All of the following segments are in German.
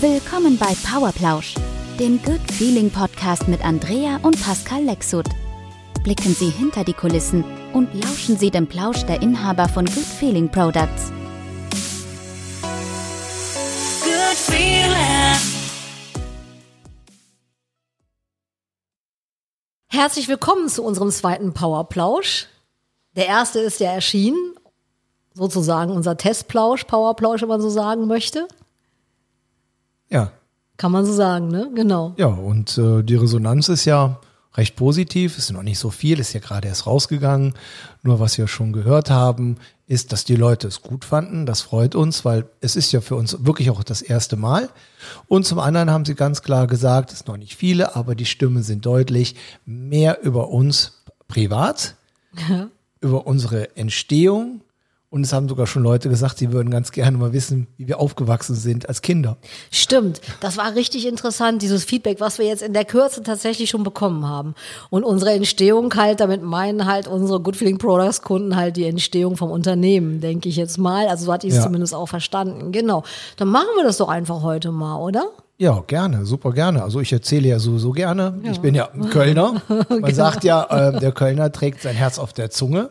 Willkommen bei Powerplausch, dem Good Feeling Podcast mit Andrea und Pascal Lexut. Blicken Sie hinter die Kulissen und lauschen Sie dem Plausch der Inhaber von Good Feeling Products. Good feeling. Herzlich willkommen zu unserem zweiten Powerplausch. Der erste ist ja erschienen, sozusagen unser Testplausch, Powerplausch, wenn man so sagen möchte. Ja, Kann man so sagen, ne? Genau. ja, und äh, die Resonanz ist ja recht positiv. Es ist noch nicht so viel, ist ja gerade erst rausgegangen. Nur was wir schon gehört haben, ist, dass die Leute es gut fanden. Das freut uns, weil es ist ja für uns wirklich auch das erste Mal. Und zum anderen haben sie ganz klar gesagt, es sind noch nicht viele, aber die Stimmen sind deutlich mehr über uns privat, über unsere Entstehung. Und es haben sogar schon Leute gesagt, sie würden ganz gerne mal wissen, wie wir aufgewachsen sind als Kinder. Stimmt. Das war richtig interessant, dieses Feedback, was wir jetzt in der Kürze tatsächlich schon bekommen haben. Und unsere Entstehung halt, damit meinen halt unsere Good Feeling Products Kunden halt die Entstehung vom Unternehmen, denke ich jetzt mal. Also so hatte ich es Ja. zumindest auch verstanden. Genau. Dann machen wir das doch einfach heute mal, oder? Ja, gerne, super gerne. Also ich erzähle ja sowieso gerne. Ich bin ja ein Kölner. Man sagt ja, äh, der Kölner trägt sein Herz auf der Zunge.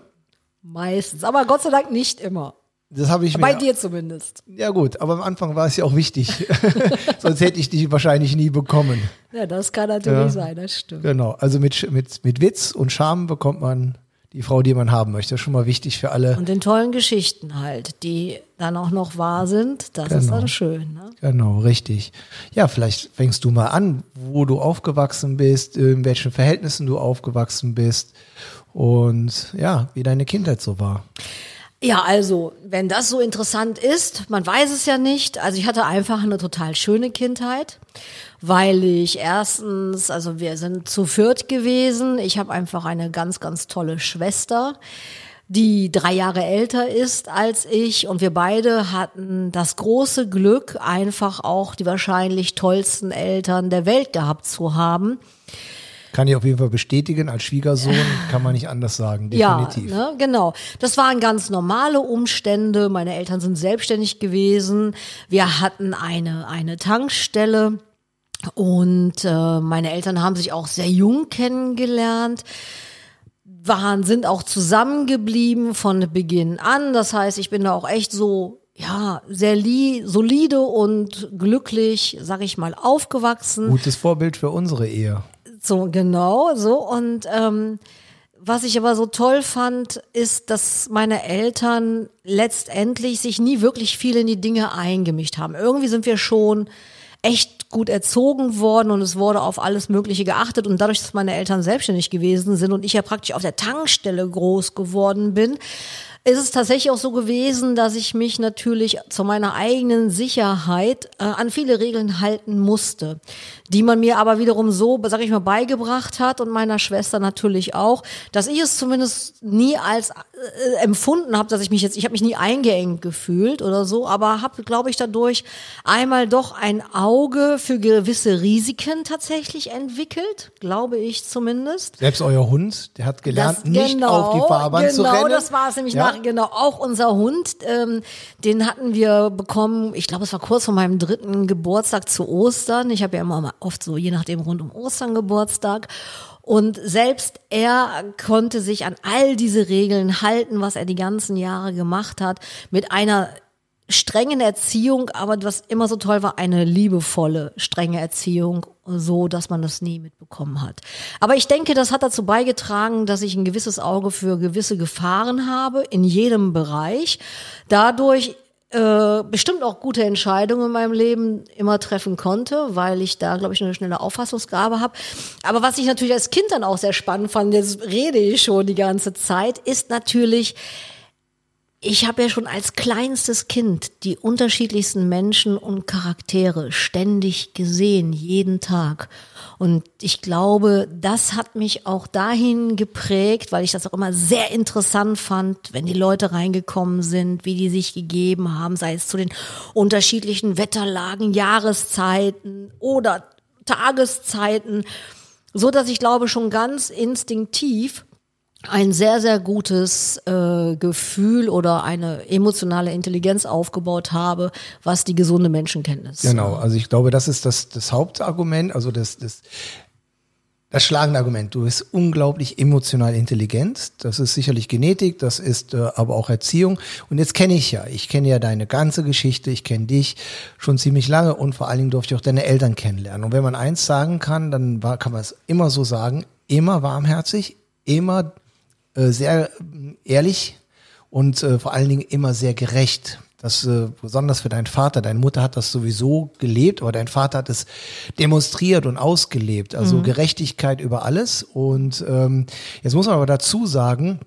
Meistens. Aber Gott sei Dank nicht immer. Das habe ich Bei mir. dir zumindest. Ja gut, aber am Anfang war es ja auch wichtig. Sonst hätte ich die wahrscheinlich nie bekommen. Ja, das kann natürlich Ja. sein, das stimmt. Genau. Also mit, mit, mit Witz und Charme bekommt man die Frau, die man haben möchte. Das ist schon mal wichtig für alle. Und den tollen Geschichten halt, die dann auch noch wahr sind, das ist Genau. dann schön. Ne? Genau, richtig. Ja, vielleicht fängst du mal an, wo du aufgewachsen bist, in welchen Verhältnissen du aufgewachsen bist und ja, wie deine Kindheit so war. Ja, also, wenn das so interessant ist, man weiß es ja nicht. Also ich hatte einfach eine total schöne Kindheit, weil ich erstens, also wir sind zu viert gewesen. Ich habe einfach eine ganz, ganz tolle Schwester, die drei Jahre älter ist als ich. Und wir beide hatten das große Glück, einfach auch die wahrscheinlich tollsten Eltern der Welt gehabt zu haben. Kann ich auf jeden Fall bestätigen, als Schwiegersohn kann man nicht anders sagen, definitiv. Ja, ne, genau. Das waren ganz normale Umstände. Meine Eltern sind selbstständig gewesen. Wir hatten eine, eine Tankstelle. Und äh, meine Eltern haben sich auch sehr jung kennengelernt, waren, sind auch zusammengeblieben von Beginn an. Das heißt, ich bin da auch echt so, ja, sehr li solide und glücklich, sag ich mal, aufgewachsen. Gutes Vorbild für unsere Ehe. So, genau, so. Und ähm, was ich aber so toll fand, ist, dass meine Eltern letztendlich sich nie wirklich viel in die Dinge eingemischt haben. Irgendwie sind wir schon echt gut erzogen worden und es wurde auf alles Mögliche geachtet. Und dadurch, dass meine Eltern selbstständig gewesen sind und ich ja praktisch auf der Tankstelle groß geworden bin, ist es tatsächlich auch so gewesen, dass ich mich natürlich zu meiner eigenen Sicherheit äh, an viele Regeln halten musste, die man mir aber wiederum so, sag ich mal, beigebracht hat und meiner Schwester natürlich auch, dass ich es zumindest nie als äh, empfunden habe, dass ich mich jetzt, ich habe mich nie eingeengt gefühlt oder so, aber habe, glaube ich, dadurch einmal doch ein Auge für gewisse Risiken tatsächlich entwickelt, glaube ich zumindest. Selbst euer Hund, der hat gelernt, Das- nicht auf die Fahrbahn genau, zu rennen. Genau, das war es nämlich Ja? nach, genau, auch unser Hund, ähm, den hatten wir bekommen, ich glaube, es war kurz vor meinem dritten Geburtstag zu Ostern. Ich habe ja immer oft so, je nachdem, rund um Ostern Geburtstag. Und selbst er konnte sich an all diese Regeln halten, was er die ganzen Jahre gemacht hat, mit einer strengen Erziehung, aber was immer so toll war, eine liebevolle, strenge Erziehung, so dass man das nie mitbekommen hat. Aber ich denke, das hat dazu beigetragen, dass ich ein gewisses Auge für gewisse Gefahren habe in jedem Bereich. Dadurch äh, bestimmt auch gute Entscheidungen in meinem Leben immer treffen konnte, weil ich da, glaube ich, eine schnelle Auffassungsgabe habe. Aber was ich natürlich als Kind dann auch sehr spannend fand, jetzt rede ich schon die ganze Zeit, ist natürlich, ich habe ja schon als kleinstes Kind die unterschiedlichsten Menschen und Charaktere ständig gesehen, jeden Tag. Und ich glaube, das hat mich auch dahin geprägt, weil ich das auch immer sehr interessant fand, wenn die Leute reingekommen sind, wie die sich gegeben haben, sei es zu den unterschiedlichen Wetterlagen, Jahreszeiten oder Tageszeiten, so dass ich glaube schon ganz instinktiv ein sehr, sehr gutes äh, Gefühl oder eine emotionale Intelligenz aufgebaut habe, was die gesunde Menschenkenntnis. Genau, also ich glaube, das ist das, das Hauptargument, also das, das, das schlagende Argument. Du bist unglaublich emotional intelligent. Das ist sicherlich Genetik, das ist äh, aber auch Erziehung. Und jetzt kenne ich ja, ich kenne ja deine ganze Geschichte, ich kenne dich schon ziemlich lange und vor allen Dingen durfte ich auch deine Eltern kennenlernen. Und wenn man eins sagen kann, dann war, kann man es immer so sagen, immer warmherzig, immer sehr äh, ehrlich und äh, vor allen Dingen immer sehr gerecht. Das äh, besonders für deinen Vater. Deine Mutter hat das sowieso gelebt, aber dein Vater hat es demonstriert und ausgelebt. Also Gerechtigkeit über alles. Und ähm, jetzt muss man aber dazu sagen,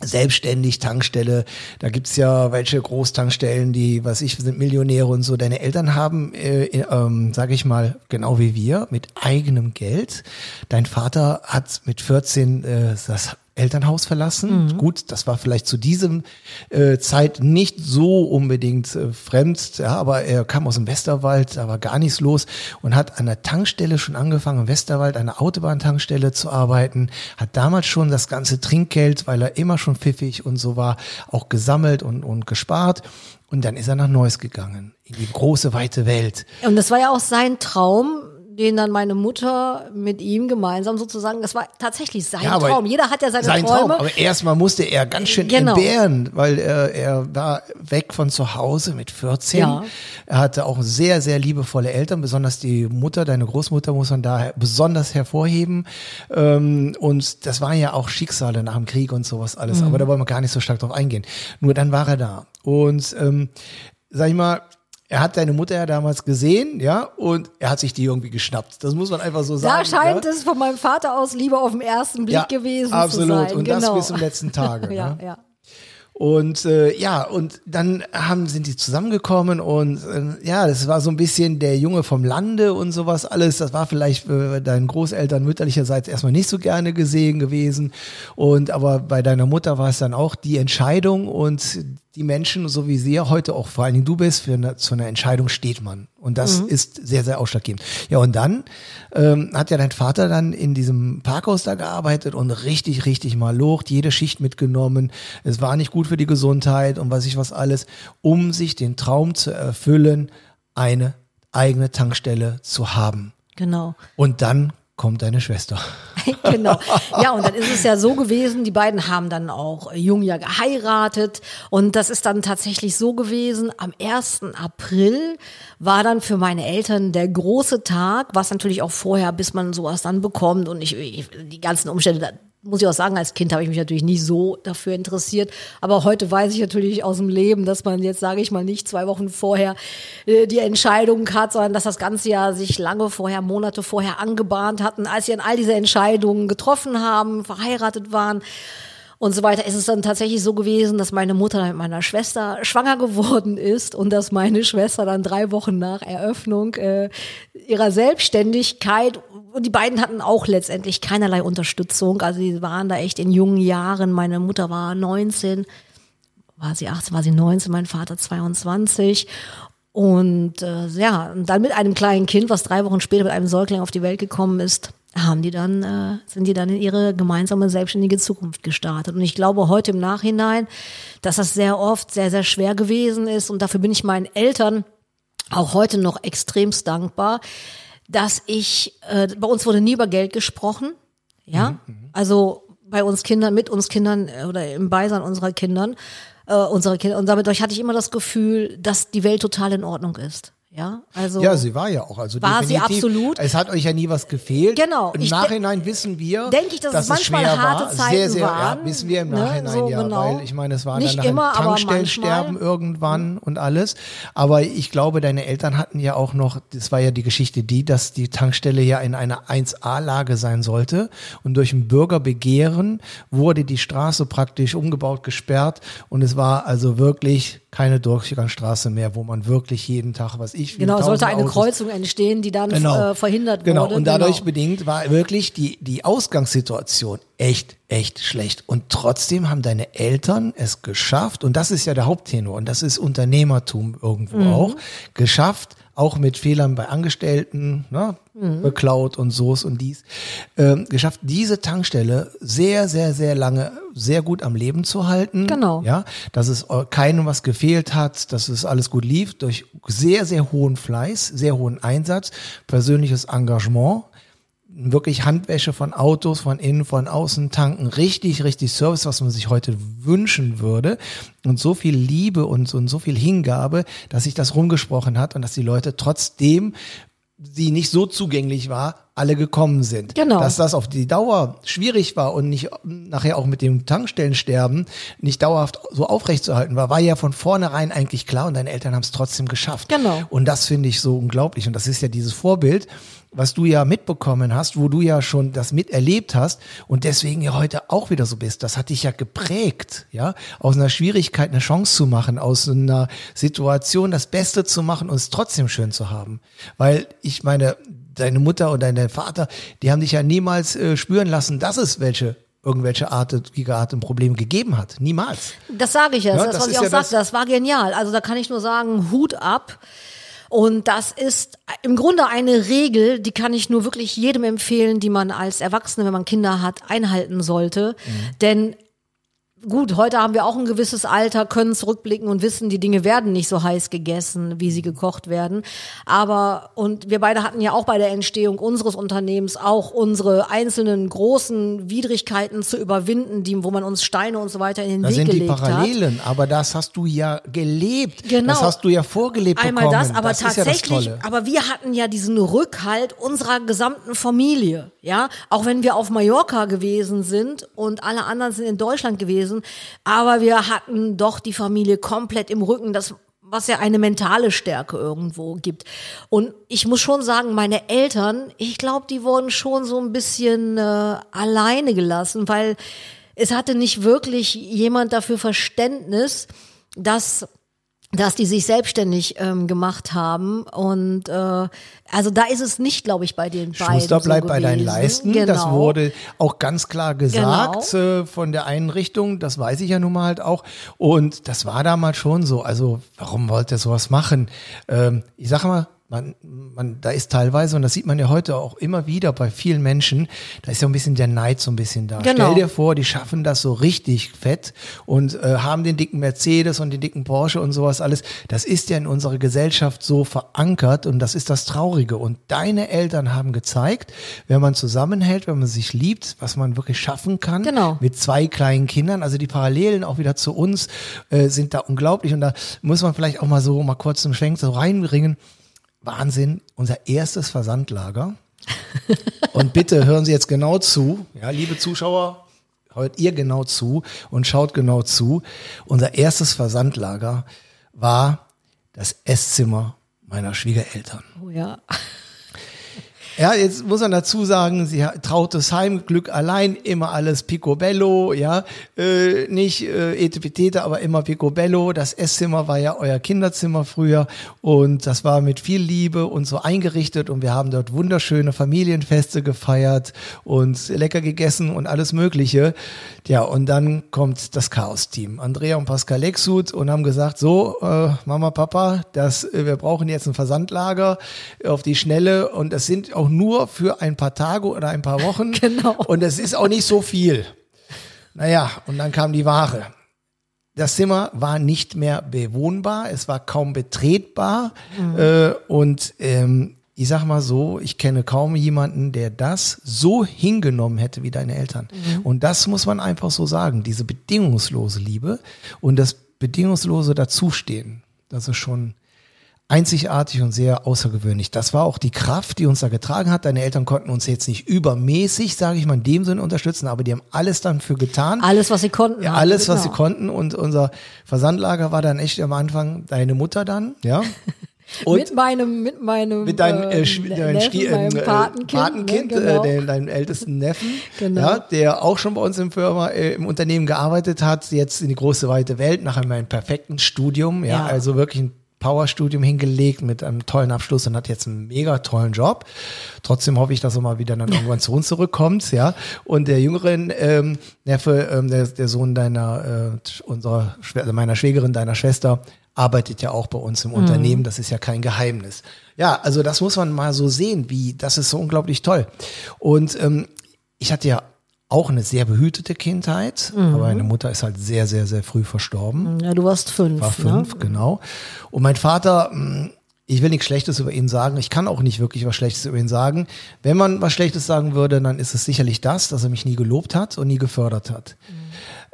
selbstständig Tankstelle, da gibt's ja welche Großtankstellen, die, was ich, sind Millionäre und so. Deine Eltern haben, äh, ähm, sage ich mal, genau wie wir, mit eigenem Geld. Dein Vater hat mit 14 äh, das Elternhaus verlassen. Gut, das war vielleicht zu diesem äh, Zeit nicht so unbedingt äh, fremd, ja, aber er kam aus dem Westerwald, da war gar nichts los und hat an der Tankstelle schon angefangen, im Westerwald, an der Autobahntankstelle zu arbeiten, hat damals schon das ganze Trinkgeld, weil er immer schon pfiffig und so war, auch gesammelt und, und gespart. Und dann ist er nach Neuss gegangen, in die große, weite Welt. Und das war ja auch sein Traum, den dann meine Mutter mit ihm gemeinsam sozusagen, das war tatsächlich sein Ja, Traum. Jeder hat ja seine sein Träume. Traum. Aber erstmal musste er ganz schön Genau. entbehren, weil er, er war weg von zu Hause mit 14. Ja. Er hatte auch sehr, sehr liebevolle Eltern, besonders die Mutter, deine Großmutter muss man da besonders hervorheben. Ähm, und das waren ja auch Schicksale nach dem Krieg und sowas alles. Mhm. Aber da wollen wir gar nicht so stark drauf eingehen. Nur dann war er da. Und ähm, sag ich mal, er hat deine Mutter ja damals gesehen, ja, und er hat sich die irgendwie geschnappt. Das muss man einfach so sagen. Da scheint ja? es von meinem Vater aus lieber auf den ersten Blick gewesen absolut. zu sein. Und genau. das bis zum letzten Tage. ja, ne? ja. Und äh, ja, und dann haben sind die zusammengekommen und äh, ja, das war so ein bisschen der Junge vom Lande und sowas alles. Das war vielleicht für deinen Großeltern mütterlicherseits erstmal nicht so gerne gesehen gewesen. Und aber bei deiner Mutter war es dann auch die Entscheidung und die Menschen, so wie sie ja heute auch vor allen Dingen du bist, für eine, zu einer Entscheidung steht man. Und das ist sehr, sehr ausschlaggebend. Ja, und dann ähm, hat ja dein Vater dann in diesem Parkhaus da gearbeitet und richtig, richtig mal locht, jede Schicht mitgenommen. Es war nicht gut für die Gesundheit und was ich was alles, um sich den Traum zu erfüllen, eine eigene Tankstelle zu haben. Genau. Und dann kommt deine Schwester. genau. Ja, und dann ist es ja so gewesen, die beiden haben dann auch jung ja geheiratet und das ist dann tatsächlich so gewesen, am 1. April war dann für meine Eltern der große Tag, was natürlich auch vorher, bis man sowas dann bekommt und ich, ich die ganzen Umstände, muss ich auch sagen, als Kind habe ich mich natürlich nicht so dafür interessiert. Aber heute weiß ich natürlich aus dem Leben, dass man jetzt, sage ich mal, nicht zwei Wochen vorher äh, die Entscheidung hat, sondern dass das ganze Jahr sich lange vorher, Monate vorher angebahnt hatten, als sie dann all diese Entscheidungen getroffen haben, verheiratet waren und so weiter, ist es dann tatsächlich so gewesen, dass meine Mutter mit meiner Schwester schwanger geworden ist und dass meine Schwester dann drei Wochen nach Eröffnung äh, ihrer Selbstständigkeit und die beiden hatten auch letztendlich keinerlei Unterstützung. Also sie waren da echt in jungen Jahren. Meine Mutter war 19, war sie 18, war sie 19, mein Vater 22. Und äh, ja, dann mit einem kleinen Kind, was drei Wochen später mit einem Säugling auf die Welt gekommen ist, haben die dann, äh, sind die dann in ihre gemeinsame selbstständige Zukunft gestartet. Und ich glaube heute im Nachhinein, dass das sehr oft sehr, sehr schwer gewesen ist. Und dafür bin ich meinen Eltern auch heute noch extremst dankbar, dass ich, äh, bei uns wurde nie über Geld gesprochen. Ja, also bei uns Kindern, mit uns Kindern äh, oder im Beisein unserer Kindern, äh, unsere Kinder. Und damit hatte ich immer das Gefühl, dass die Welt total in Ordnung ist. Ja, also. Ja, sie war ja auch. Also War sie absolut. Es hat euch ja nie was gefehlt. Genau. Im Nachhinein wissen wir, Denke ich, dass es manchmal schwer harte war. Zeiten sehr, sehr, waren, Ja, wissen wir im ne, Nachhinein so ja, genau. weil ich meine, es war Nicht dann immer, Tankstellensterben irgendwann und alles. Aber ich glaube, deine Eltern hatten ja auch noch, das war ja die Geschichte die, dass die Tankstelle ja in einer 1A-Lage sein sollte und durch ein Bürgerbegehren wurde die Straße praktisch umgebaut, gesperrt und es war also wirklich keine Durchgangsstraße mehr, wo man wirklich jeden Tag, was ich, Genau, sollte eine Autos- Kreuzung entstehen, die dann äh, verhindert genau. wurde. Und dadurch genau. bedingt war wirklich die, die Ausgangssituation echt, echt schlecht. Und trotzdem haben deine Eltern es geschafft, und das ist ja der Haupttenor, und das ist Unternehmertum irgendwo Mhm. auch, geschafft, auch mit Fehlern bei Angestellten, ne, beklaut und so's und dies, ähm, geschafft, diese Tankstelle sehr, sehr, sehr lange sehr gut am Leben zu halten. Genau. Ja, dass es äh, keinem was gefehlt hat, dass es alles gut lief, durch sehr, sehr hohen Fleiß, sehr hohen Einsatz, persönliches Engagement wirklich Handwäsche von Autos, von innen, von außen tanken, richtig, richtig Service, was man sich heute wünschen würde. Und so viel Liebe und, und so viel Hingabe, dass sich das rumgesprochen hat und dass die Leute trotzdem sie nicht so zugänglich war, alle gekommen sind. Genau. Dass das auf die Dauer schwierig war und nicht nachher auch mit dem Tankstellensterben nicht dauerhaft so aufrechtzuerhalten war, war ja von vornherein eigentlich klar und deine Eltern haben es trotzdem geschafft. Genau. Und das finde ich so unglaublich. Und das ist ja dieses Vorbild, was du ja mitbekommen hast, wo du ja schon das miterlebt hast und deswegen ja heute auch wieder so bist. Das hat dich ja geprägt, ja, aus einer Schwierigkeit eine Chance zu machen, aus einer Situation das Beste zu machen und es trotzdem schön zu haben. Weil ich meine, deine Mutter und dein Vater, die haben dich ja niemals äh, spüren lassen, dass es welche irgendwelche artigen Probleme gegeben hat. Niemals. Das sage ich ja. Ja, das, das was ich auch ja das- sagte, das war genial. Also da kann ich nur sagen, Hut ab. Und das ist im Grunde eine Regel, die kann ich nur wirklich jedem empfehlen, die man als Erwachsene, wenn man Kinder hat, einhalten sollte. Mhm. Denn gut, heute haben wir auch ein gewisses Alter, können zurückblicken und wissen, die Dinge werden nicht so heiß gegessen, wie sie gekocht werden. Aber, und wir beide hatten ja auch bei der Entstehung unseres Unternehmens auch unsere einzelnen großen Widrigkeiten zu überwinden, die, wo man uns Steine und so weiter in den Da Weg sind die gelegt hat. Parallelen, aber das hast du ja gelebt. Genau. Das hast du ja vorgelebt Einmal bekommen. das, aber das ja das tatsächlich, Tolle. aber wir hatten ja diesen Rückhalt unserer gesamten Familie, ja, auch wenn wir auf Mallorca gewesen sind und alle anderen sind in Deutschland gewesen, aber wir hatten doch die Familie komplett im Rücken, das was ja eine mentale Stärke irgendwo gibt. Und ich muss schon sagen, meine Eltern, ich glaube, die wurden schon so ein bisschen äh, alleine gelassen, weil es hatte nicht wirklich jemand dafür Verständnis, dass dass die sich selbstständig ähm, gemacht haben und äh, also da ist es nicht, glaube ich, bei den beiden Schuster bleibt so bei deinen. Leisten. Genau. Das wurde auch ganz klar gesagt äh, von der Einrichtung. Das weiß ich ja nun mal halt auch. Und das war damals schon so. Also warum wollte er sowas machen? Ähm, ich sage mal, man, man, da ist teilweise, und das sieht man ja heute auch immer wieder bei vielen Menschen, da ist ja ein bisschen der Neid so ein bisschen da. Genau. Stell dir vor, die schaffen das so richtig fett und äh, haben den dicken Mercedes und den dicken Porsche und sowas alles. Das ist ja in unserer Gesellschaft so verankert und das ist das Traurige. Und deine Eltern haben gezeigt, wenn man zusammenhält, wenn man sich liebt, was man wirklich schaffen kann. Genau. Mit zwei kleinen Kindern. Also die Parallelen auch wieder zu uns äh, sind da unglaublich. Und da muss man vielleicht auch mal so mal kurz einen Schwenk so reinbringen. Wahnsinn, unser erstes Versandlager. Und bitte hören Sie jetzt genau zu, ja, liebe Zuschauer, hört ihr genau zu und schaut genau zu. Unser erstes Versandlager war das Esszimmer meiner Schwiegereltern. Oh ja. Ja, jetzt muss man dazu sagen, sie hat trautes Heimglück allein, immer alles Picobello, ja, äh, nicht äh, Etepetete, aber immer Picobello. Das Esszimmer war ja euer Kinderzimmer früher und das war mit viel Liebe und so eingerichtet und wir haben dort wunderschöne Familienfeste gefeiert und lecker gegessen und alles Mögliche. Ja, und dann kommt das Chaos-Team, Andrea und Pascal Lexut und haben gesagt, so, äh, Mama, Papa, das, äh, wir brauchen jetzt ein Versandlager auf die Schnelle und das sind auch nur für ein paar Tage oder ein paar Wochen. Genau. Und es ist auch nicht so viel. Naja, und dann kam die Ware. Das Zimmer war nicht mehr bewohnbar, es war kaum betretbar. Äh, und ähm, ich sag mal so, ich kenne kaum jemanden, der das so hingenommen hätte wie deine Eltern. Und das muss man einfach so sagen, diese bedingungslose Liebe und das bedingungslose Dazustehen, das ist schon einzigartig und sehr außergewöhnlich. Das war auch die Kraft, die uns da getragen hat. Deine Eltern konnten uns jetzt nicht übermäßig, sage ich mal, in dem Sinne unterstützen, aber die haben alles dann für getan. Alles, was sie konnten. Ja, haben, alles, was sie genau. konnten. Und unser Versandlager war dann echt am Anfang deine Mutter dann, ja. Und mit meinem, mit meinem, mit deinem, äh, deinem Neffen, Schwie- meinem äh, Patenkind, Patenkind ne, genau. äh, deinem ältesten Neffen, Genau. ja, der auch schon bei uns im Firma, äh, im Unternehmen gearbeitet hat, jetzt in die große weite Welt nach einem perfekten Studium, ja, Ja. also wirklich ein Powerstudium hingelegt mit einem tollen Abschluss und hat jetzt einen mega tollen Job. Trotzdem hoffe ich, dass er mal wieder dann irgendwann zu uns zurückkommt, ja. Und der jüngere ähm, Neffe, ähm, der, der Sohn deiner, äh, unserer, also meiner Schwägerin, deiner Schwester, arbeitet ja auch bei uns im Unternehmen, das ist ja kein Geheimnis. Ja, also das muss man mal so sehen, wie, das ist so unglaublich toll. Und ähm, ich hatte ja auch eine sehr behütete Kindheit, aber meine Mutter ist halt sehr, sehr, sehr früh verstorben. Ja, du warst fünf. War fünf, Ne? genau. Und mein Vater, mh, ich will nichts Schlechtes über ihn sagen. Ich kann auch nicht wirklich was Schlechtes über ihn sagen. Wenn man was Schlechtes sagen würde, dann ist es sicherlich das, dass er mich nie gelobt hat und nie gefördert hat.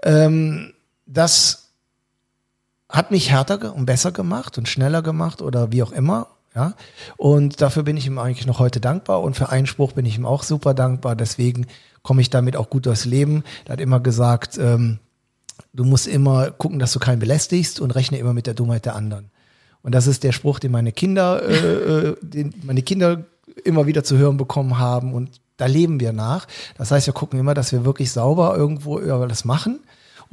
Ähm, das hat mich härter und besser gemacht und schneller gemacht oder wie auch immer. Ja, und dafür bin ich ihm eigentlich noch heute dankbar und für einen Spruch bin ich ihm auch super dankbar. Deswegen komme ich damit auch gut durchs Leben. Er hat immer gesagt, ähm, du musst immer gucken, dass du keinen belästigst und rechne immer mit der Dummheit der anderen. Und das ist der Spruch, den meine Kinder, äh, äh, den meine Kinder immer wieder zu hören bekommen haben. Und da leben wir nach. Das heißt, wir gucken immer, dass wir wirklich sauber irgendwo über das machen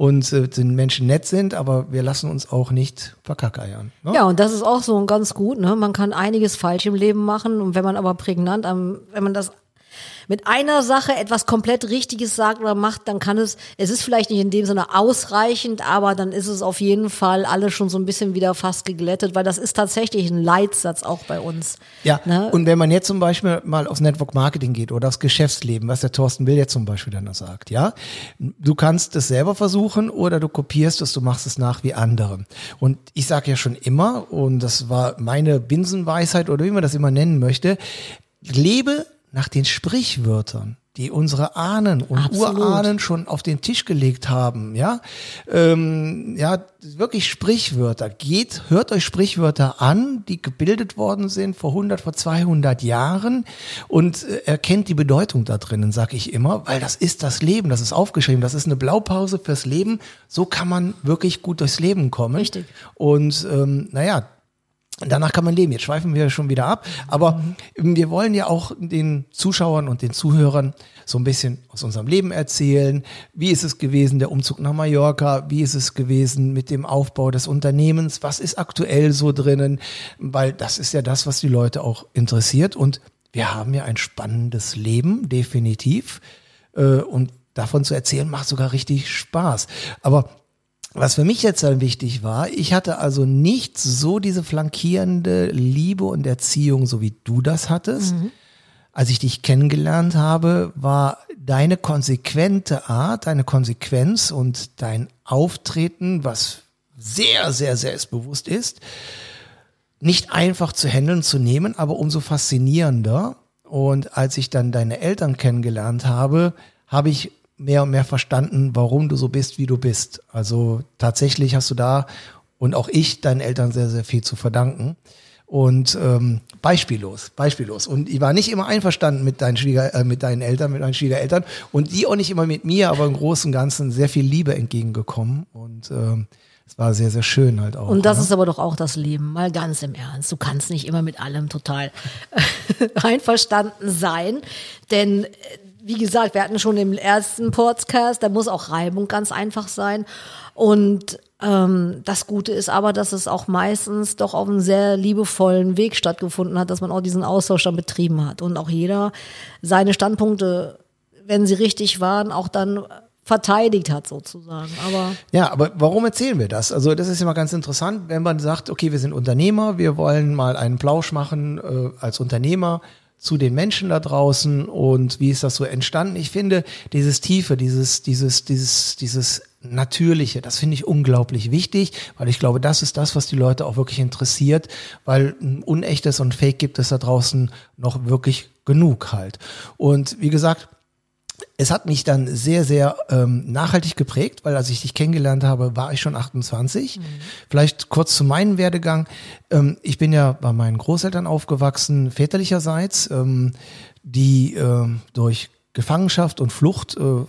und äh, den Menschen nett sind, aber wir lassen uns auch nicht verkackeiern. Ne? Ja, und das ist auch so ganz gut. Ne? Man kann einiges falsch im Leben machen und wenn man aber prägnant, am, wenn man das mit einer Sache etwas komplett Richtiges sagt oder macht, dann kann es, es ist vielleicht nicht in dem Sinne ausreichend, aber dann ist es auf jeden Fall alles schon so ein bisschen wieder fast geglättet, weil das ist tatsächlich ein Leitsatz auch bei uns. Ja, Ne? und wenn man jetzt zum Beispiel mal aufs Network Marketing geht oder aufs Geschäftsleben, was der Thorsten Will jetzt zum Beispiel dann noch sagt, ja, du kannst es selber versuchen oder du kopierst es, du machst es nach wie andere. Und ich sage ja schon immer, und das war meine Binsenweisheit oder wie man das immer nennen möchte, lebe nach den Sprichwörtern die unsere Ahnen und Absolut. Urahnen schon auf den Tisch gelegt haben, ja, ähm, ja, wirklich Sprichwörter. Geht, hört euch Sprichwörter an, die gebildet worden sind vor 100, vor 200 Jahren und äh, erkennt die Bedeutung da drinnen, sag ich immer, weil das ist das Leben, das ist aufgeschrieben, das ist eine Blaupause fürs Leben. So kann man wirklich gut durchs Leben kommen. Richtig. Und ähm, naja, Danach kann man leben. Jetzt schweifen wir schon wieder ab. Aber wir wollen ja auch den Zuschauern und den Zuhörern so ein bisschen aus unserem Leben erzählen. Wie ist es gewesen, der Umzug nach Mallorca? Wie ist es gewesen mit dem Aufbau des Unternehmens? Was ist aktuell so drinnen? Weil das ist ja das, was die Leute auch interessiert. Und wir haben ja ein spannendes Leben, definitiv. Äh, Und davon zu erzählen macht sogar richtig Spaß. Aber was für mich jetzt dann wichtig war, ich hatte also nicht so diese flankierende Liebe und Erziehung, so wie du das hattest. Als ich dich kennengelernt habe, war deine konsequente Art, deine Konsequenz und dein Auftreten, was sehr, sehr selbstbewusst ist, nicht einfach zu handeln, zu nehmen, aber umso faszinierender. Und als ich dann deine Eltern kennengelernt habe, habe ich mehr und mehr verstanden, warum du so bist, wie du bist. Also tatsächlich hast du da und auch ich deinen Eltern sehr, sehr viel zu verdanken. Und ähm, beispiellos, beispiellos. Und ich war nicht immer einverstanden mit deinen Schwieger, äh, mit deinen Eltern, mit deinen Schwiegereltern und die auch nicht immer mit mir, aber im Großen und Ganzen sehr viel Liebe entgegengekommen. Und ähm, es war sehr, sehr schön halt auch. Und das ne? ist aber doch auch das Leben, mal ganz im Ernst. Du kannst nicht immer mit allem total einverstanden sein, denn wie gesagt, wir hatten schon im ersten Podcast, da muss auch Reibung ganz einfach sein. Und ähm, das Gute ist aber, dass es auch meistens doch auf einem sehr liebevollen Weg stattgefunden hat, dass man auch diesen Austausch dann betrieben hat und auch jeder seine Standpunkte, wenn sie richtig waren, auch dann verteidigt hat sozusagen. Aber Ja, aber warum erzählen wir das? Also das ist immer ganz interessant, wenn man sagt, okay, wir sind Unternehmer, wir wollen mal einen Plausch machen äh, als Unternehmer zu den Menschen da draußen und wie ist das so entstanden? Ich finde dieses Tiefe, dieses, dieses, dieses, dieses Natürliche, das finde ich unglaublich wichtig, weil ich glaube, das ist das, was die Leute auch wirklich interessiert, weil ein Unechtes und Fake gibt es da draußen noch wirklich genug halt. Und wie gesagt, es hat mich dann sehr, sehr ähm, nachhaltig geprägt, weil als ich dich kennengelernt habe, war ich schon 28. Vielleicht kurz zu meinem Werdegang. Ähm, ich bin ja bei meinen Großeltern aufgewachsen, väterlicherseits, ähm, die ähm, durch Gefangenschaft und Flucht, äh,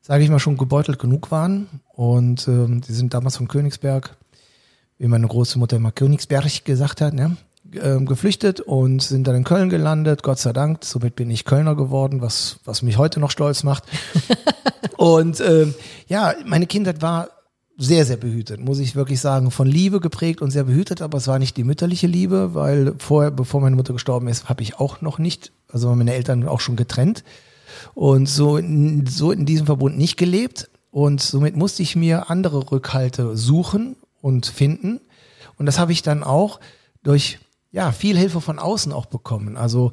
sage ich mal, schon gebeutelt genug waren. Und ähm, die sind damals von Königsberg, wie meine große Mutter immer Königsberg gesagt hat, ne? Ähm, geflüchtet und sind dann in Köln gelandet, Gott sei Dank. Somit bin ich Kölner geworden, was, was mich heute noch stolz macht. und ähm, ja, meine Kindheit war sehr, sehr behütet, muss ich wirklich sagen. Von Liebe geprägt und sehr behütet, aber es war nicht die mütterliche Liebe, weil vorher, bevor meine Mutter gestorben ist, habe ich auch noch nicht, also waren meine Eltern auch schon getrennt und so, in- so in diesem Verbund nicht gelebt. Und somit musste ich mir andere Rückhalte suchen und finden. Und das habe ich dann auch durch ja, viel Hilfe von außen auch bekommen. Also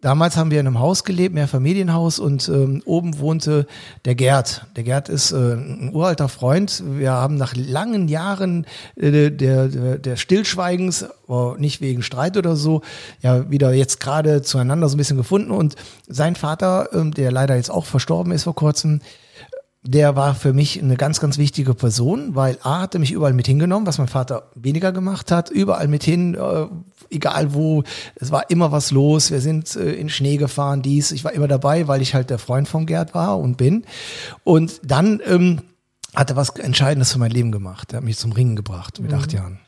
Damals haben wir in einem Haus gelebt, mehr Familienhaus und ähm, oben wohnte der Gerd. Der Gerd ist äh, ein uralter Freund. Wir haben nach langen Jahren äh, der, der, der Stillschweigens, oh, nicht wegen Streit oder so, ja wieder jetzt gerade zueinander so ein bisschen gefunden. Und sein Vater, ähm, der leider jetzt auch verstorben ist vor kurzem, der war für mich eine ganz, ganz wichtige Person, weil A hatte mich überall mit hingenommen, was mein Vater weniger gemacht hat, überall mit hin, äh, egal wo, es war immer was los, wir sind äh, in Schnee gefahren, dies, ich war immer dabei, weil ich halt der Freund von Gerd war und bin. Und dann ähm, hat er was Entscheidendes für mein Leben gemacht, er hat mich zum Ringen gebracht mit mhm. acht Jahren.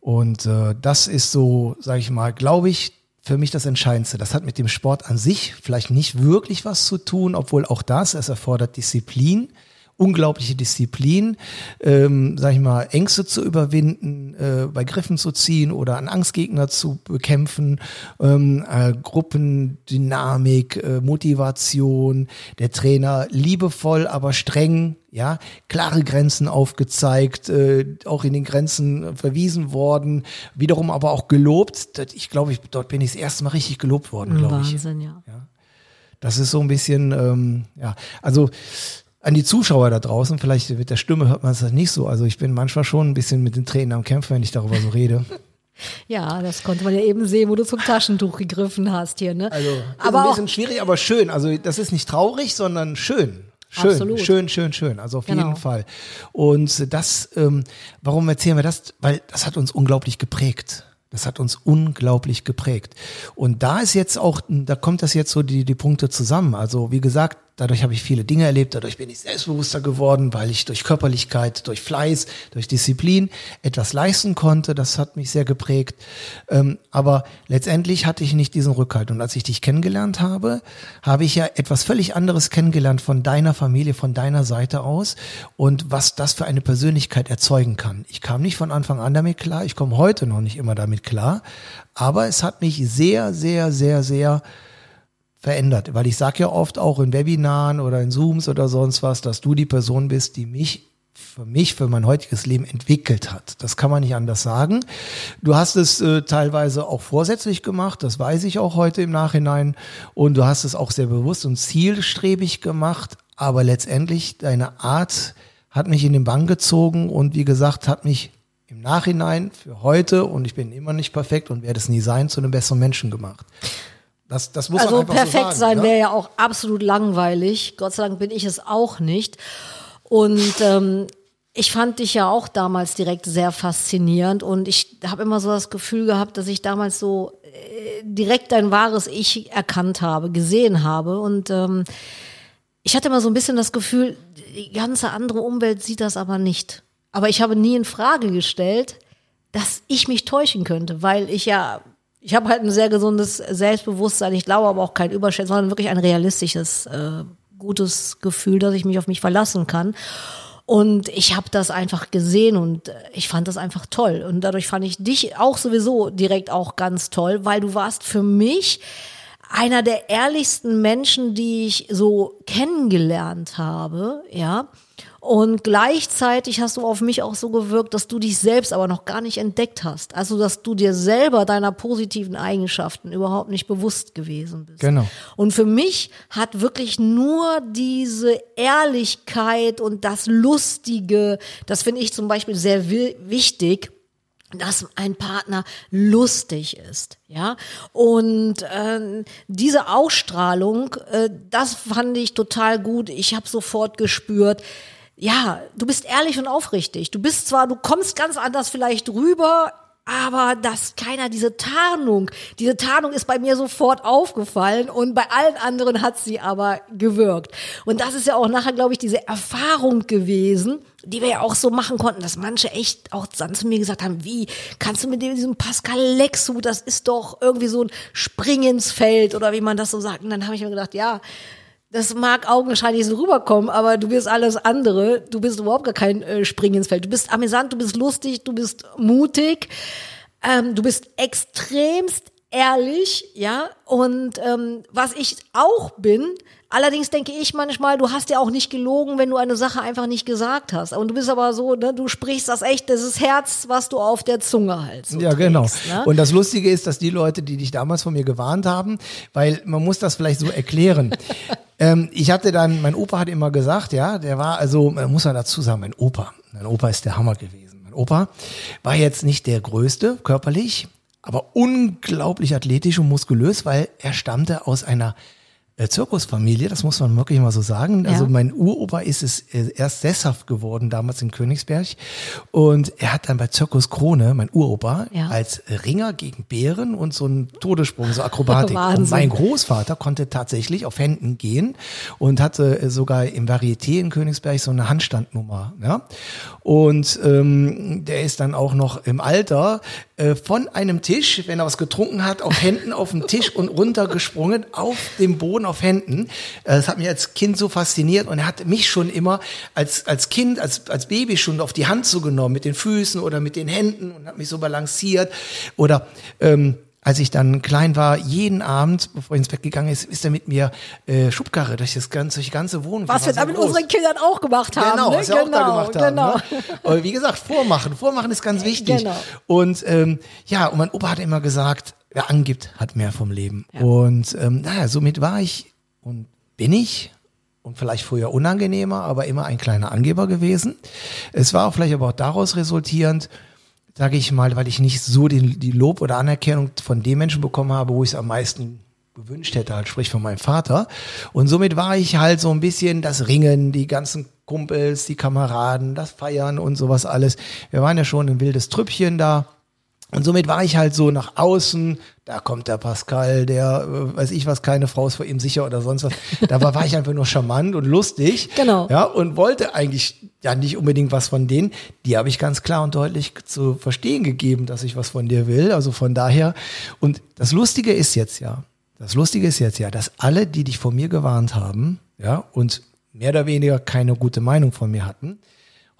Und äh, das ist so, sage ich mal, glaube ich, für mich das Entscheidendste. Das hat mit dem Sport an sich vielleicht nicht wirklich was zu tun, obwohl auch das, es erfordert Disziplin unglaubliche Disziplin, ähm, sag ich mal, Ängste zu überwinden, äh, bei Griffen zu ziehen oder einen Angstgegner zu bekämpfen, ähm, äh, Gruppendynamik, äh, Motivation, der Trainer liebevoll, aber streng, ja, klare Grenzen aufgezeigt, äh, auch in den Grenzen verwiesen worden, wiederum aber auch gelobt. Ich glaube, ich, dort bin ich das erste Mal richtig gelobt worden, glaube ich. Wahnsinn, ja. ja. Das ist so ein bisschen, ähm, ja, also an die Zuschauer da draußen, vielleicht mit der Stimme hört man es nicht so. Also ich bin manchmal schon ein bisschen mit den Tränen am Kämpfen, wenn ich darüber so rede. Ja, das konnte man ja eben sehen, wo du zum Taschentuch gegriffen hast hier, ne? Also, aber ein bisschen auch, schwierig, aber schön. Also, das ist nicht traurig, sondern schön. Schön, Absolut. schön, schön, schön. Also auf genau. jeden Fall. Und das, ähm, warum erzählen wir das? Weil das hat uns unglaublich geprägt. Das hat uns unglaublich geprägt. Und da ist jetzt auch, da kommt das jetzt so die, die Punkte zusammen. Also wie gesagt, Dadurch habe ich viele Dinge erlebt, dadurch bin ich selbstbewusster geworden, weil ich durch Körperlichkeit, durch Fleiß, durch Disziplin etwas leisten konnte. Das hat mich sehr geprägt. Ähm, aber letztendlich hatte ich nicht diesen Rückhalt. Und als ich dich kennengelernt habe, habe ich ja etwas völlig anderes kennengelernt von deiner Familie, von deiner Seite aus und was das für eine Persönlichkeit erzeugen kann. Ich kam nicht von Anfang an damit klar, ich komme heute noch nicht immer damit klar, aber es hat mich sehr, sehr, sehr, sehr verändert. Weil ich sage ja oft auch in Webinaren oder in Zooms oder sonst was, dass du die Person bist, die mich für mich, für mein heutiges Leben entwickelt hat. Das kann man nicht anders sagen. Du hast es äh, teilweise auch vorsätzlich gemacht, das weiß ich auch heute im Nachhinein. Und du hast es auch sehr bewusst und zielstrebig gemacht. Aber letztendlich deine Art hat mich in den Bann gezogen und wie gesagt, hat mich im Nachhinein für heute, und ich bin immer nicht perfekt und werde es nie sein, zu einem besseren Menschen gemacht. Das, das muss also man perfekt so sein ne? wäre ja auch absolut langweilig. Gott sei Dank bin ich es auch nicht. Und ähm, ich fand dich ja auch damals direkt sehr faszinierend und ich habe immer so das Gefühl gehabt, dass ich damals so äh, direkt dein wahres Ich erkannt habe, gesehen habe und ähm, ich hatte immer so ein bisschen das Gefühl, die ganze andere Umwelt sieht das aber nicht. Aber ich habe nie in Frage gestellt, dass ich mich täuschen könnte, weil ich ja ich habe halt ein sehr gesundes Selbstbewusstsein. Ich glaube aber auch kein Überschätzen, sondern wirklich ein realistisches, äh, gutes Gefühl, dass ich mich auf mich verlassen kann. Und ich habe das einfach gesehen und äh, ich fand das einfach toll. Und dadurch fand ich dich auch sowieso direkt auch ganz toll, weil du warst für mich einer der ehrlichsten Menschen, die ich so kennengelernt habe, ja. Und gleichzeitig hast du auf mich auch so gewirkt, dass du dich selbst aber noch gar nicht entdeckt hast. Also, dass du dir selber deiner positiven Eigenschaften überhaupt nicht bewusst gewesen bist. Genau. Und für mich hat wirklich nur diese Ehrlichkeit und das Lustige, das finde ich zum Beispiel sehr wichtig, dass ein Partner lustig ist, ja. Und äh, diese Ausstrahlung, äh, das fand ich total gut. Ich habe sofort gespürt, ja, du bist ehrlich und aufrichtig. Du bist zwar, du kommst ganz anders vielleicht rüber, aber dass keiner diese Tarnung, diese Tarnung ist bei mir sofort aufgefallen und bei allen anderen hat sie aber gewirkt. Und das ist ja auch nachher, glaube ich, diese Erfahrung gewesen, die wir ja auch so machen konnten, dass manche echt auch dann zu mir gesagt haben, wie kannst du mit diesem Pascal Lexu, das ist doch irgendwie so ein Spring ins Feld oder wie man das so sagt. Und dann habe ich mir gedacht, ja, das mag augenscheinlich so rüberkommen, aber du bist alles andere. Du bist überhaupt gar kein äh, Springen ins Feld. Du bist amüsant, du bist lustig, du bist mutig, ähm, du bist extremst ehrlich, ja. Und ähm, was ich auch bin, allerdings denke ich manchmal, du hast ja auch nicht gelogen, wenn du eine Sache einfach nicht gesagt hast. Und du bist aber so, ne, du sprichst das echt, das ist Herz, was du auf der Zunge halt so Ja, trägst, genau. Ne? Und das Lustige ist, dass die Leute, die dich damals von mir gewarnt haben, weil man muss das vielleicht so erklären. ähm, ich hatte dann, mein Opa hat immer gesagt, ja, der war also, man muss man dazu sagen, mein Opa, mein Opa ist der Hammer gewesen. Mein Opa war jetzt nicht der Größte körperlich, aber unglaublich athletisch und muskulös, weil er stammte aus einer äh, Zirkusfamilie, das muss man wirklich mal so sagen. Also Ja. mein Uropa ist es äh, erst sesshaft geworden, damals in Königsberg. Und er hat dann bei Zirkus Krone, mein Uropa, Ja. als Ringer gegen Bären und so einen Todessprung, so Akrobatik. Und mein Großvater konnte tatsächlich auf Händen gehen und hatte äh, sogar im Varieté in Königsberg so eine Handstandnummer. Ja? Und ähm, der ist dann auch noch im Alter äh, von einem Tisch, wenn er was getrunken hat, auf Händen auf den Tisch und runtergesprungen auf dem Boden auf Händen. Äh, Das hat mich als Kind so fasziniert und er hat mich schon immer als, als Kind, als, als Baby schon auf die Hand so genommen, mit den Füßen oder mit den Händen und hat mich so balanciert. Oder ähm, als ich dann klein war, jeden Abend, bevor ich ins Bett gegangen ist, ist er mit mir äh, Schubkarre durch das ganze, durch die ganze Wohnung. was wir da mit groß. unseren Kindern auch gemacht haben. Genau, ne? was wir auch da gemacht haben. genau. Ne? Aber wie gesagt, vormachen. Vormachen ist ganz wichtig. Genau. Und ähm, ja, und mein Opa hat immer gesagt, wer angibt, hat mehr vom Leben. Und ähm, naja, somit war ich und bin ich und vielleicht früher unangenehmer, aber immer ein kleiner Angeber gewesen. Es war auch vielleicht aber auch daraus resultierend, sage ich mal, weil ich nicht so die, die Lob oder Anerkennung von den Menschen bekommen habe, wo ich es am meisten gewünscht hätte, halt sprich von meinem Vater. Und somit war ich halt so ein bisschen das Ringen, die ganzen Kumpels, die Kameraden, das Feiern und sowas alles. Wir waren ja schon ein wildes Trüppchen da. Und somit war ich halt so nach außen, da kommt der Pascal, der, äh, weiß ich was, keine Frau ist vor ihm sicher oder sonst was. Da war, war ich einfach nur charmant und lustig. Genau. Ja, und wollte eigentlich ja nicht unbedingt was von denen. Die habe ich ganz klar und deutlich zu verstehen gegeben, dass ich was von dir will. Also von daher. Und das Lustige ist jetzt ja, das Lustige ist jetzt ja, dass alle, die dich vor mir gewarnt haben, ja, und mehr oder weniger keine gute Meinung von mir hatten,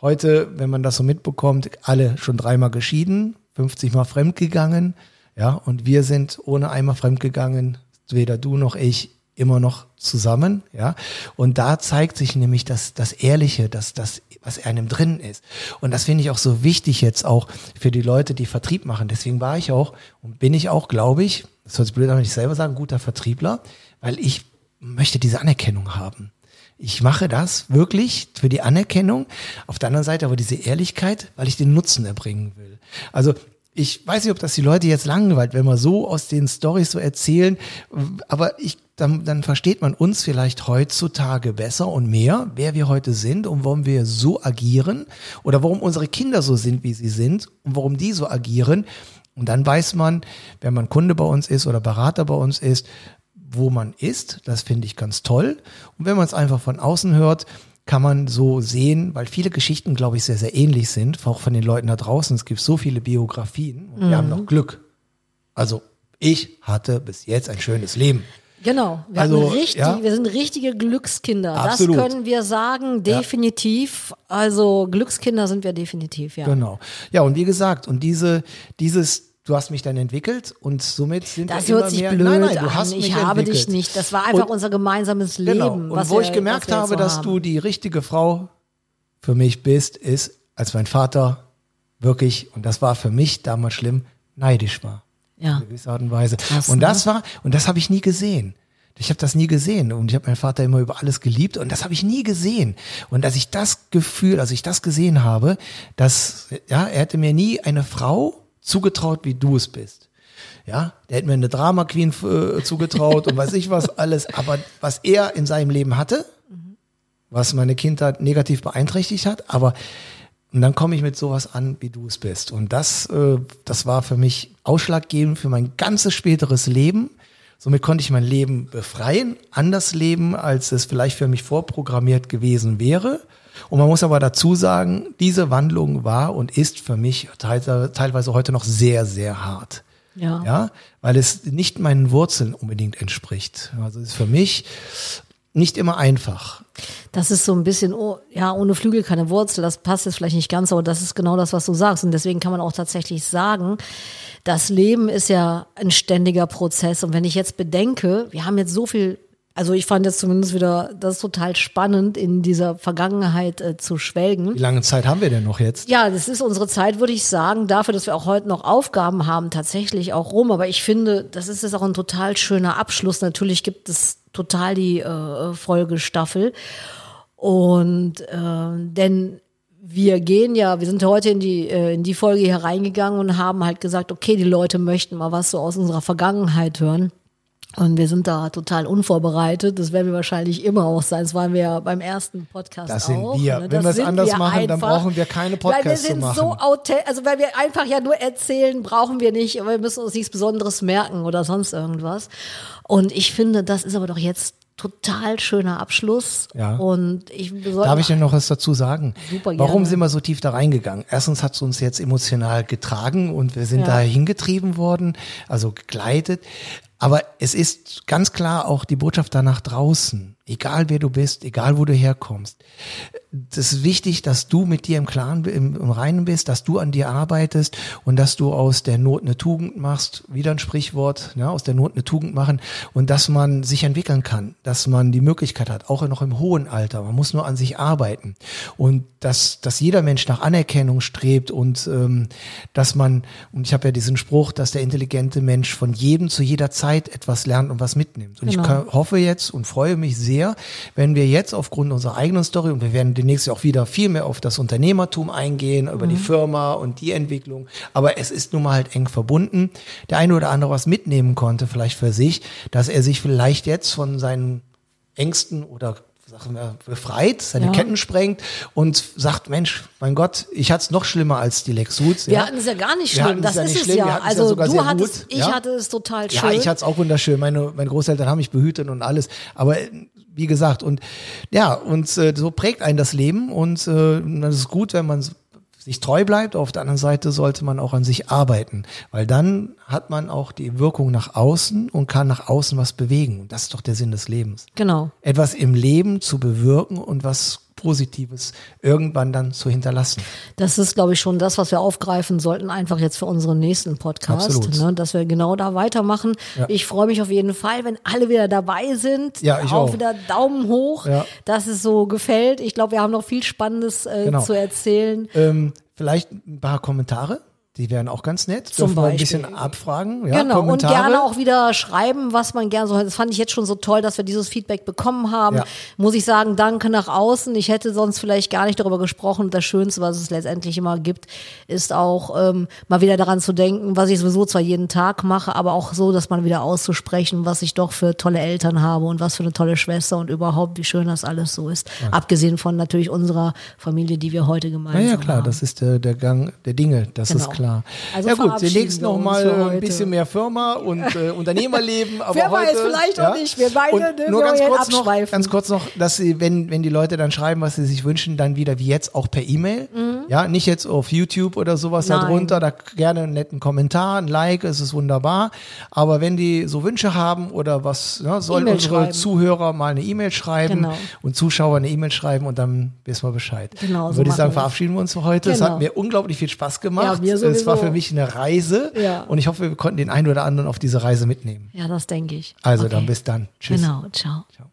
heute, wenn man das so mitbekommt, alle schon dreimal geschieden, 50 Mal fremdgegangen, ja, und wir sind ohne einmal fremdgegangen, weder du noch ich, immer noch zusammen, ja. Und da zeigt sich nämlich das, das Ehrliche, das, das, was einem drin ist. Und das finde ich auch so wichtig jetzt auch für die Leute, die Vertrieb machen. Deswegen war ich auch und bin ich auch, glaube ich, das hört sich blöd an, ich selber sagen, guter Vertriebler, weil ich möchte diese Anerkennung haben. Ich mache das wirklich für die Anerkennung. Auf der anderen Seite aber diese Ehrlichkeit, weil ich den Nutzen erbringen will. Also ich weiß nicht, ob das die Leute jetzt langweilt, wenn wir so aus den Stories so erzählen, aber ich, dann, dann versteht man uns vielleicht heutzutage besser und mehr, wer wir heute sind und warum wir so agieren oder warum unsere Kinder so sind, wie sie sind und warum die so agieren. Und dann weiß man, wenn man Kunde bei uns ist oder Berater bei uns ist, wo man ist. Das finde ich ganz toll. Und wenn man es einfach von außen hört, kann man so sehen, weil viele Geschichten, glaube ich, sehr, sehr ähnlich sind, auch von den Leuten da draußen. Es gibt so viele Biografien und wir haben noch Glück. Also ich hatte bis jetzt ein schönes Leben. Genau, wir, Also, richtig, ja. wir sind richtige Glückskinder. Absolut. Das können wir sagen, definitiv. Also Glückskinder sind wir definitiv, ja. Genau. Ja, und wie gesagt, und diese, dieses, du hast mich dann entwickelt und somit sind Das wir hört immer sich mehr, blöd nein, nein, du an. hast ich mich habe entwickelt. dich nicht. Das war einfach Und- unser gemeinsames Leben. Genau. Und was wo wir, ich gemerkt habe, so dass haben. du die richtige Frau für mich bist, ist, als mein Vater wirklich, und das war für mich damals schlimm, neidisch war. Ja. In gewisser Art und Weise. Krass, und das ne? war, und das habe ich nie gesehen. Ich habe das nie gesehen und ich habe meinen Vater immer über alles geliebt und das habe ich nie gesehen. Und als ich das Gefühl, als ich das gesehen habe, dass ja, er hätte mir nie eine Frau zugetraut, wie du es bist. Ja, der hätte mir eine Drama Queen äh, zugetraut und weiß ich was alles. Aber was er in seinem Leben hatte, was meine Kindheit negativ beeinträchtigt hat, aber und dann komme ich mit sowas an, wie du es bist. Und das, äh, das war für mich ausschlaggebend für mein ganzes späteres Leben. Somit konnte ich mein Leben befreien, anders leben, als es vielleicht für mich vorprogrammiert gewesen wäre. Und man muss aber dazu sagen, diese Wandlung war und ist für mich teil- teilweise heute noch sehr, sehr hart. Ja. Ja, weil es nicht meinen Wurzeln unbedingt entspricht. Also es ist für mich nicht immer einfach. Das ist so ein bisschen, oh, ja, ohne Flügel keine Wurzel, das passt jetzt vielleicht nicht ganz, aber das ist genau das, was du sagst. Und deswegen kann man auch tatsächlich sagen, das Leben ist ja ein ständiger Prozess. Und wenn ich jetzt bedenke, wir haben jetzt so viel, also ich fand jetzt zumindest wieder, das ist total spannend, in dieser Vergangenheit äh, zu schwelgen. Wie lange Zeit haben wir denn noch jetzt? Ja, das ist unsere Zeit, würde ich sagen, dafür, dass wir auch heute noch Aufgaben haben, tatsächlich auch rum. Aber ich finde, das ist jetzt auch ein total schöner Abschluss. Natürlich gibt es total die äh, Folgestaffel. Und äh, denn wir gehen ja, wir sind heute in die, äh, in die Folge hier reingegangen und haben halt gesagt, okay, die Leute möchten mal was so aus unserer Vergangenheit hören. Und wir sind da total unvorbereitet. Das werden wir wahrscheinlich immer auch sein. Das waren wir ja beim ersten Podcast Das sind auch. wir. ne? Wenn wir es sind anders wir machen, dann einfach. brauchen wir keine Weil wir Podcasts zu sind machen. so authentisch, also weil wir einfach ja nur erzählen, brauchen wir nicht, wir müssen uns nichts Besonderes merken oder sonst irgendwas. Und ich finde, das ist aber doch jetzt total schöner Abschluss. Ja. Und ich Darf ich denn noch was dazu sagen? Super gerne. Warum sind wir so tief da reingegangen? Erstens hat es uns jetzt emotional getragen und wir sind Ja. da hingetrieben worden, also gegleitet. Aber es ist ganz klar auch die Botschaft da nach draußen. Egal wer du bist, egal wo du herkommst. Das ist wichtig, dass du mit dir im Klaren, im, im Reinen bist, dass du an dir arbeitest und dass du aus der Not eine Tugend machst. Wieder ein Sprichwort, ne? aus der Not eine Tugend machen und dass man sich entwickeln kann, dass man die Möglichkeit hat, auch noch im hohen Alter. Man muss nur an sich arbeiten und dass, dass jeder Mensch nach Anerkennung strebt und ähm, dass man, und ich habe ja diesen Spruch, dass der intelligente Mensch von jedem zu jeder Zeit etwas lernt und was mitnimmt. Und Genau. ich hoffe jetzt und freue mich sehr, wenn wir jetzt aufgrund unserer eigenen Story und wir werden demnächst auch wieder viel mehr auf das Unternehmertum eingehen, über die Firma und die Entwicklung. Aber es ist nun mal halt eng verbunden. Der eine oder andere was mitnehmen konnte, vielleicht für sich, dass er sich vielleicht jetzt von seinen Ängsten oder sagen wir, befreit, seine Ja. Ketten sprengt und sagt, Mensch, mein Gott, ich hatte es noch schlimmer als die Lex Suits. Wir ja. hatten es ja gar nicht schlimm. Das ja ist es schlimm, wir ja. es Also sogar du hattest, ich hatte es total schön. Ja, ich hatte es auch wunderschön. Meine, meine Großeltern haben mich behütet und alles. Aber äh, wie gesagt, und ja, und äh, so prägt einen das Leben und äh, das ist gut, wenn man sich treu bleibt. Auf der anderen Seite sollte man auch an sich arbeiten, weil dann hat man auch die Wirkung nach außen und kann nach außen was bewegen. Das ist doch der Sinn des Lebens. Genau. Etwas im Leben zu bewirken und was Positives irgendwann dann zu hinterlassen. Das ist, glaube ich, schon das, was wir aufgreifen sollten, einfach jetzt für unseren nächsten Podcast, ne, dass wir genau da weitermachen. Ja. Ich freue mich auf jeden Fall, wenn alle wieder dabei sind. Ja, ich auch. wieder Daumen hoch, Ja. dass es so gefällt. Ich glaube, wir haben noch viel Spannendes äh, Genau. zu erzählen. Ähm, vielleicht ein paar Kommentare. Die wären auch ganz nett. Zum Dürfen wir ein Beispiel. bisschen abfragen. Ja, genau, und Kommentare. gerne auch wieder schreiben, was man gerne so hat. Das fand ich jetzt schon so toll, dass wir dieses Feedback bekommen haben. Ja. Muss ich sagen, danke nach außen. Ich hätte sonst vielleicht gar nicht darüber gesprochen. Und das Schönste, was es letztendlich immer gibt, ist auch ähm, mal wieder daran zu denken, was ich sowieso zwar jeden Tag mache, aber auch so, dass man wieder auszusprechen, was ich doch für tolle Eltern habe und was für eine tolle Schwester und überhaupt, wie schön das alles so ist. Abgesehen von natürlich unserer Familie, die wir heute gemeinsam Ja, ja, klar, haben. das ist der, der Gang der Dinge, das Genau. ist klar. Also ja gut, demnächst wir noch uns mal für ein bisschen mehr Firma und äh, Unternehmerleben. Aber Wer weiß, heute, vielleicht auch nicht. Wir beide, Und ne, nur ganz kurz, noch, abschweifen. ganz kurz noch, dass sie, wenn, wenn die Leute dann schreiben, was sie sich wünschen, dann wieder wie jetzt auch per E-Mail. Ja, nicht jetzt auf YouTube oder sowas Mhm. Nein. darunter, da gerne einen netten Kommentar, ein Like, es ist wunderbar. Aber wenn die so Wünsche haben oder was, ne, sollen E-Mail unsere schreiben. Zuhörer mal eine E-Mail schreiben Genau. und Zuschauer eine E-Mail schreiben und dann wissen wir Bescheid. Genau, Dann so würde ich sagen, verabschieden wir uns für heute. Es Genau. hat mir unglaublich viel Spaß gemacht. Ja, mir es war für mich eine Reise Ja. und ich hoffe, wir konnten den einen oder anderen auf diese Reise mitnehmen. Ja, das denke ich. Also Okay. dann bis dann. Tschüss. Genau, ciao. Ciao.